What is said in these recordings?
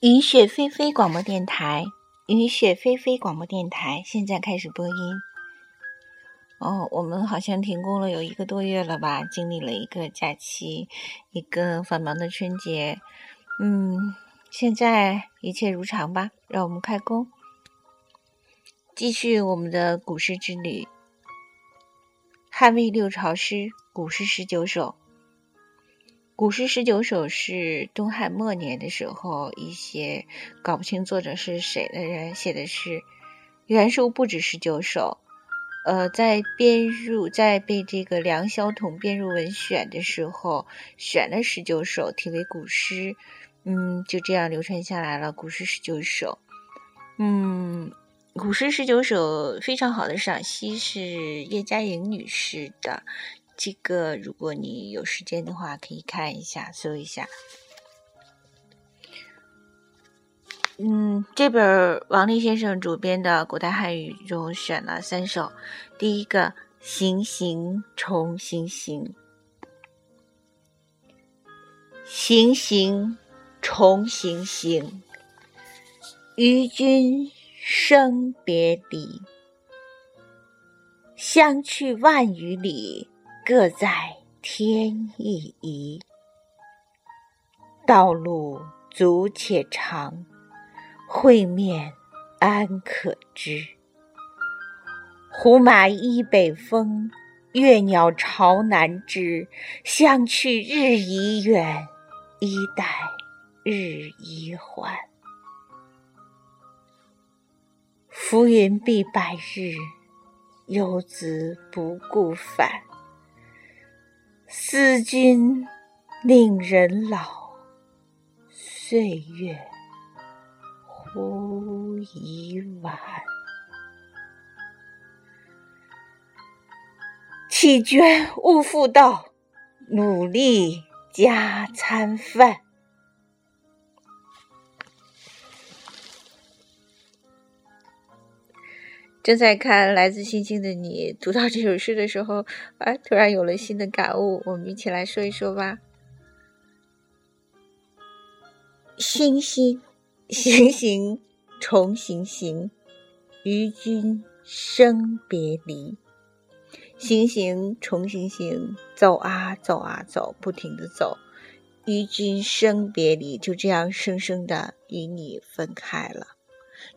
雨雪霏霏广播电台，雨雪霏霏广播电台现在开始播音。哦，我们好像停工了有一个多月了吧？经历了一个假期，一个繁忙的春节。嗯，现在一切如常吧？让我们开工，继续我们的古诗之旅。汉魏六朝诗，古诗十九首。古诗十九首是东汉末年的时候，一些搞不清作者是谁的人写的诗，原数不止十九首。呃，在编入，在被这个梁萧统编入文选的时候，选了十九首，题为古诗。嗯，就这样流传下来了。古诗十九首，嗯，古诗十九首非常好的赏析是叶嘉莹女士的。这个，如果你有时间的话，可以看一下，搜一下。嗯，这本王力先生主编的古代汉语中选了三首。第一个“行行重行行”，行行重行行，与君生别离，相去万余里。各在天一宜，道路阻且长，会面安可知？胡马依北风，越鸟巢南枝。相去日已远，衣带日已缓。浮云蔽白日，游子不顾返。思君令人老，岁月忽已晚。弃捐勿复道，努力加餐饭。正在看《来自星星的你》，读到这首诗的时候，啊，突然有了新的感悟。我们一起来说一说吧。星星，行行重行行，与君生别离。行行重行行，走啊走啊走，不停的走，与君生别离，就这样生生的与你分开了。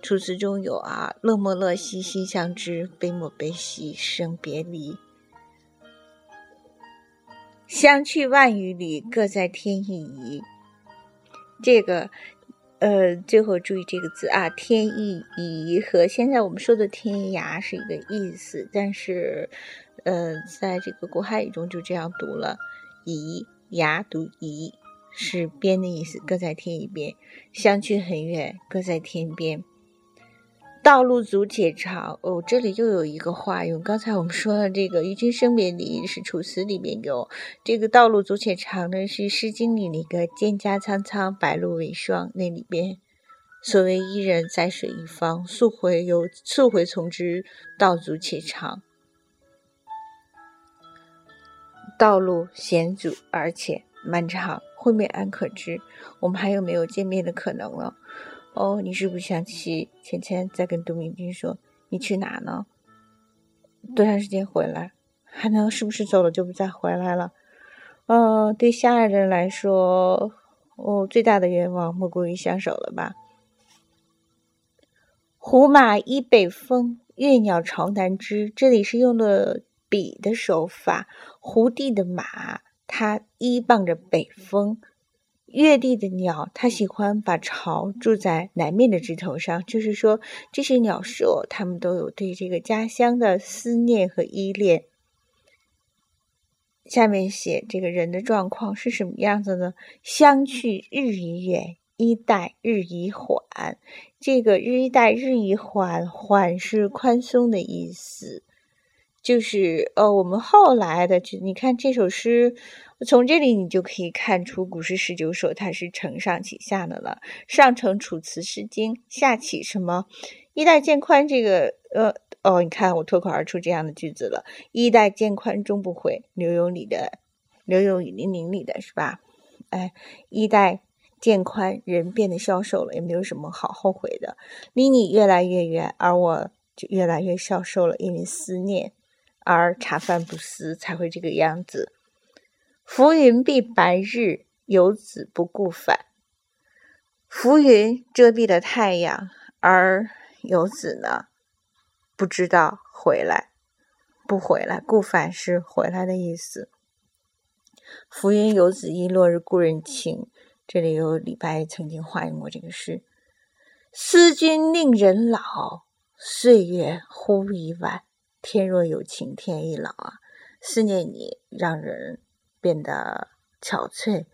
楚辞中有啊，乐莫乐兮兮相知，悲莫悲兮生别离。相去万余里，各在天一宜。这个，呃，最后注意这个字啊，天一宜和现在我们说的天涯是一个意思，但是，呃，在这个古汉语中就这样读了，宜崖读宜，是边的意思，各在天一边。相去很远，各在天边。道路阻且长哦，这里又有一个话用。刚才我们说的这个“与君生别离”是楚辞里面有，这个“道路阻且长”呢是《诗经》里那个“蒹葭苍苍，白露为霜”那里边。所谓伊人，在水一方，溯洄由溯洄从之，道阻且长。道路险阻而且漫长，会面安可知？我们还有没有见面的可能了？哦，你是不是想起芊芊在跟杜明君说：“你去哪呢？多长时间回来？还能是不是走了就不再回来了？”呃，对相爱的人来说，哦，最大的愿望莫过于相守了吧？胡马依北风，越鸟巢南枝。这里是用了比的手法，胡地的马，它依傍着北风。越地的鸟，它喜欢把巢住在南面的枝头上，就是说，这些鸟舍，它们都有对这个家乡的思念和依恋。下面写这个人的状况是什么样子呢？相去日已远，衣带日已缓。这个日一带日已缓，缓是宽松的意思。就是呃，我们后来的，你看这首诗，从这里你就可以看出古诗十九首它是承上启下的了。上承《楚辞》《诗经》，下启什么？衣带渐宽，这个呃哦，你看我脱口而出这样的句子了。衣带渐宽终不悔，柳永里的柳永里零里的是吧？哎，衣带渐宽，人变得消瘦了，也没有什么好后悔的。离你越来越远，而我就越来越消瘦了，因为思念而茶饭不思，才会这个样子。浮云蔽白日，游子不顾返。浮云遮蔽了太阳，而游子呢，不知道回来不回来。顾返是回来的意思。浮云游子意，落日故人情。这里有李白曾经化用过这个诗：“思君令人老，岁月忽已晚。天若有情天亦老啊！思念你，让人变得憔悴。”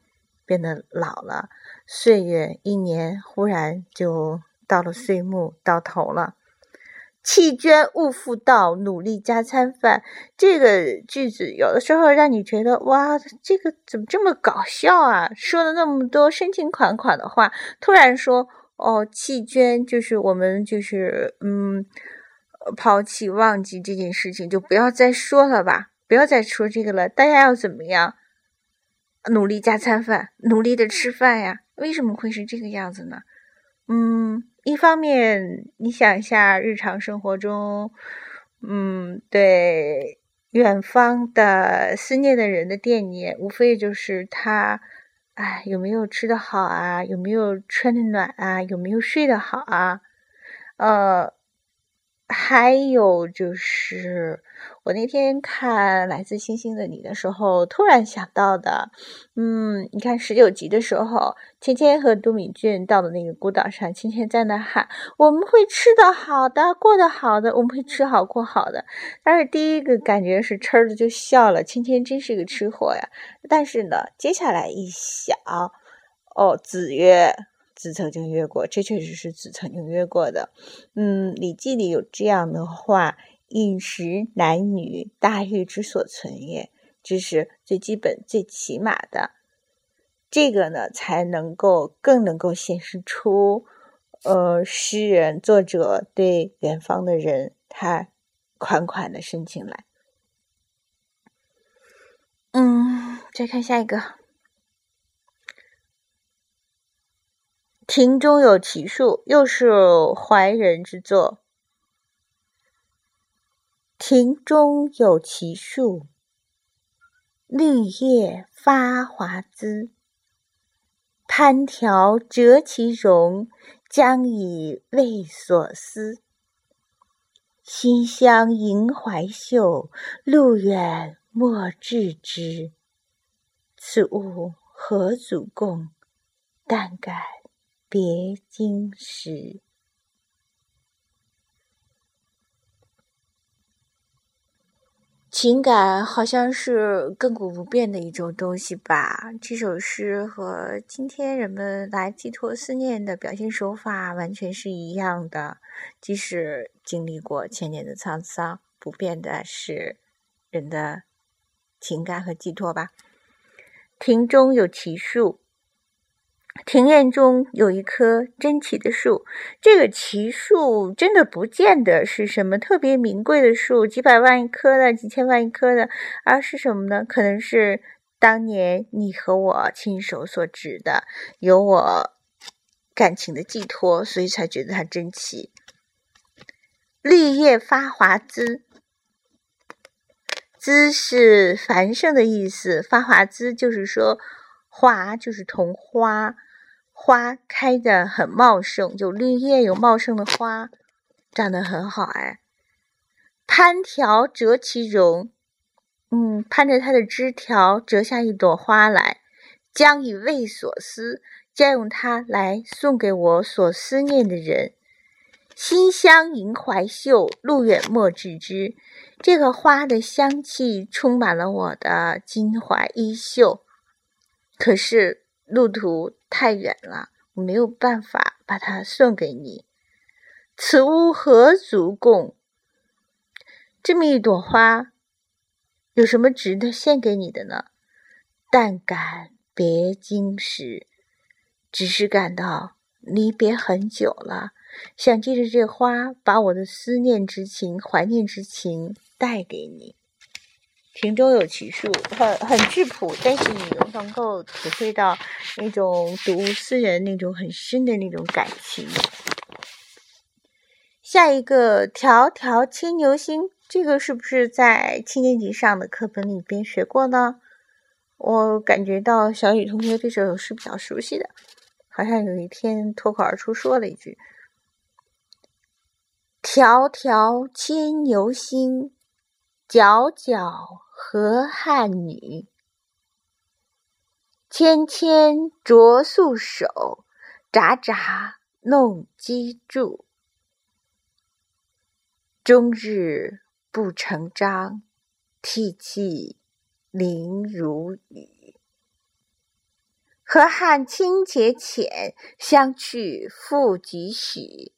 变得老了，岁月一年忽然就到了岁末，到头了。弃捐勿复道，努力加餐饭。这个句子有的时候让你觉得哇，这个怎么这么搞笑啊？说了那么多深情款款的话，突然说哦，弃捐就是我们就是嗯，抛弃忘记这件事情，就不要再说了吧，不要再说这个了。大家要怎么样？努力加餐饭，努力的吃饭呀？为什么会是这个样子呢？嗯，一方面，你想一下日常生活中，嗯，对远方的思念的人的惦念，无非就是他，哎，有没有吃的好啊？有没有穿的暖啊？有没有睡得好啊？呃。还有就是，我那天看《来自星星的你》的时候，突然想到的，嗯，你看十九集的时候，芊芊和都敏俊到了那个孤岛上，芊芊在那喊：“我们会吃的好的，过得好的，我们会吃好过好的。”但是第一个感觉是哧的就笑了，芊芊真是个吃货呀。但是呢，接下来一想，哦，子曰。子曾经约过，这确实是子曾经约过的。嗯，《礼记》里有这样的话：“饮食男女，大欲之所存也。”这是最基本、最起码的。这个呢，才能够更能够显示出，呃，诗人作者对远方的人他款款的深情来。嗯，再看下一个。庭中有奇树，又是怀人之作。庭中有奇树，绿叶发华滋。攀条折其荣，将以慰所思。馨香萦怀袖，路远莫致之。此物何足共？但感。别经时，情感好像是亘古不变的一种东西吧。这首诗和今天人们来寄托思念的表现手法完全是一样的。即使经历过千年的沧桑，不变的是人的情感和寄托吧。庭中有奇树。庭院中有一棵珍奇的树，这个奇树真的不见得是什么特别名贵的树，几百万一棵的，几千万一棵的，而是什么呢？可能是当年你和我亲手所植的，有我感情的寄托，所以才觉得它珍奇。绿叶发华滋，滋是繁盛的意思，发华滋就是说花就是同花。花开的很茂盛，就绿叶有茂盛的花，长得很好哎。攀条折其荣，嗯，攀着它的枝条折下一朵花来，将以慰所思，将用它来送给我所思念的人。馨香萦怀袖，路远莫致之。这个花的香气充满了我的襟怀衣袖，可是。路途太远了，我没有办法把它送给你。此物何足共？这么一朵花，有什么值得献给你的呢？但感别经时，只是感到离别很久了，想借着这花，把我的思念之情、怀念之情带给你。庭中有奇树，很很质朴，但是你又能够体会到那种睹物思人那种很深的那种感情。下一个《迢迢牵牛星》，这个是不是在七年级上的课本里边学过呢？我感觉到小雨同学对这首诗比较熟悉的，好像有一天脱口而出说了一句：“迢迢牵牛星，皎皎河汉女。纤纤擢素手，札札弄机杼。终日不成章，涕泣零如雨。河汉清且浅，相去复几许？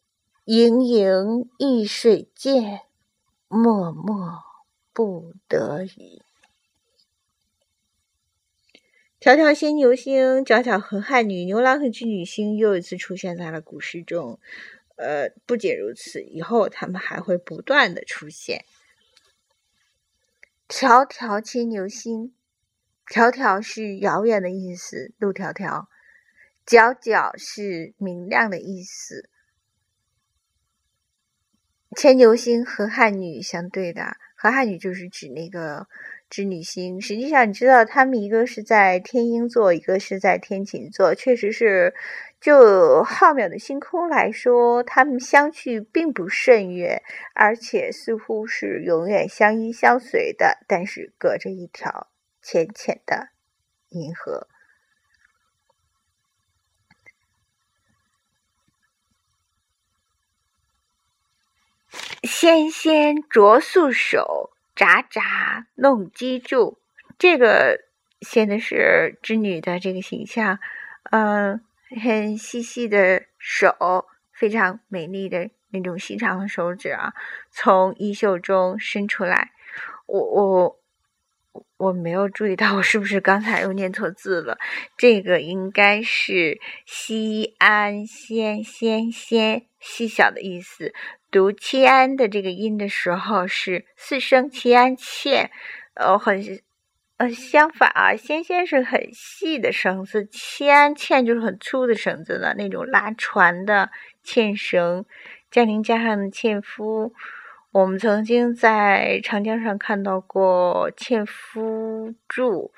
盈盈一水间，脉脉不得已。迢迢牵牛星，皎皎河汉女。牛郎和织女星又一次出现在了古诗中。呃，不仅如此，以后他们还会不断的出现。迢迢牵牛星，迢迢是遥远的意思，路迢迢；皎皎是明亮的意思。牵牛星和汉女相对的，和汉女就是指那个。织女星，实际上你知道，他们一个是在天鹰座，一个是在天琴座，确实是，就浩渺的星空来说，他们相去并不甚远，而且似乎是永远相依相随的，但是隔着一条浅浅的银河。纤纤擢素手。札札弄机杼，这个写的是织女的这个形象，嗯，很细细的手，非常美丽的那种细长的手指啊，从衣袖中伸出来。我我我没有注意到，我是不是刚才又念错字了？这个应该是西安纤纤纤细小的意思。读“切安”的这个音的时候是四声“切安切”，呃，很呃相反啊，“纤纤”是很细的绳子，“切安欠”就是很粗的绳子了，那种拉船的纤绳。江陵江上的纤夫，我们曾经在长江上看到过纤夫柱，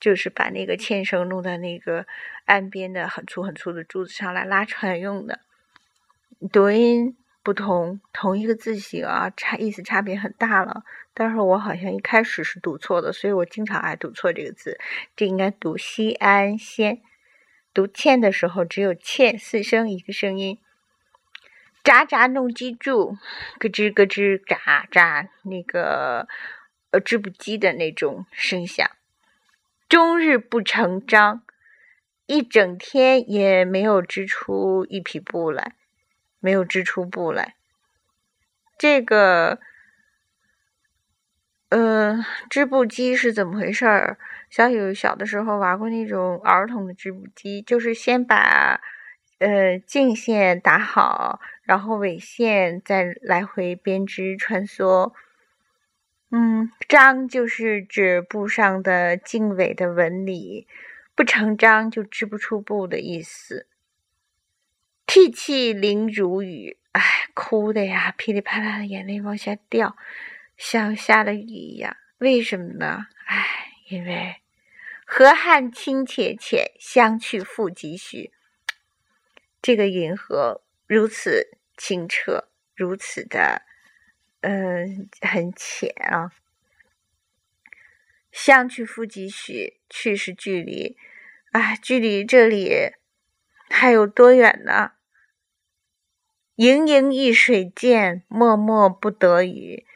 就是把那个纤绳弄在那个岸边的很粗很粗的柱子上来拉船用的。读音。不同，同一个字形啊，差意思差别很大了。但是我好像一开始是读错的，所以我经常爱读错这个字。这应该读西安先，读欠的时候只有欠四声一个声音。喳喳弄机杼，咯吱咯吱喳喳，那个呃织布机的那种声响。终日不成章，一整天也没有织出一匹布来。没有织出布来，这个，呃，织布机是怎么回事儿？小雨小的时候玩过那种儿童的织布机，就是先把呃颈线打好，然后尾线再来回编织穿梭。嗯，章就是指布上的经纬的纹理，不成章就织不出布的意思。涕泣零如雨，哎，哭的呀，噼里啪啦的眼泪往下掉，像下了雨一样。为什么呢？哎，因为河汉清且浅，相去复几许。这个银河如此清澈，如此的，嗯，很浅啊。相去复几许？去是距离，啊，距离这里还有多远呢？盈盈一水间，脉脉不得语。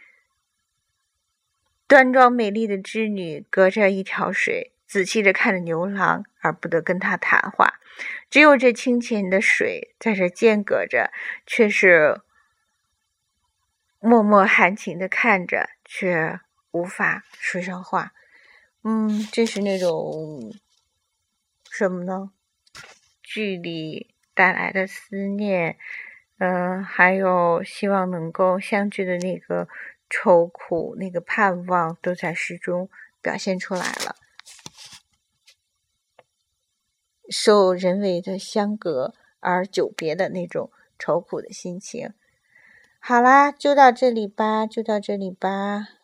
端庄美丽的织女隔着一条水，仔细的看着牛郎，而不得跟他谈话。只有这清浅的水在这间隔着，却是默默含情的看着，却无法说上话。嗯，这是那种什么呢？距离带来的思念。嗯，还有希望能够相聚的那个愁苦、那个盼望，都在诗中表现出来了。受人为的相隔而久别的那种愁苦的心情。好啦，就到这里吧，就到这里吧。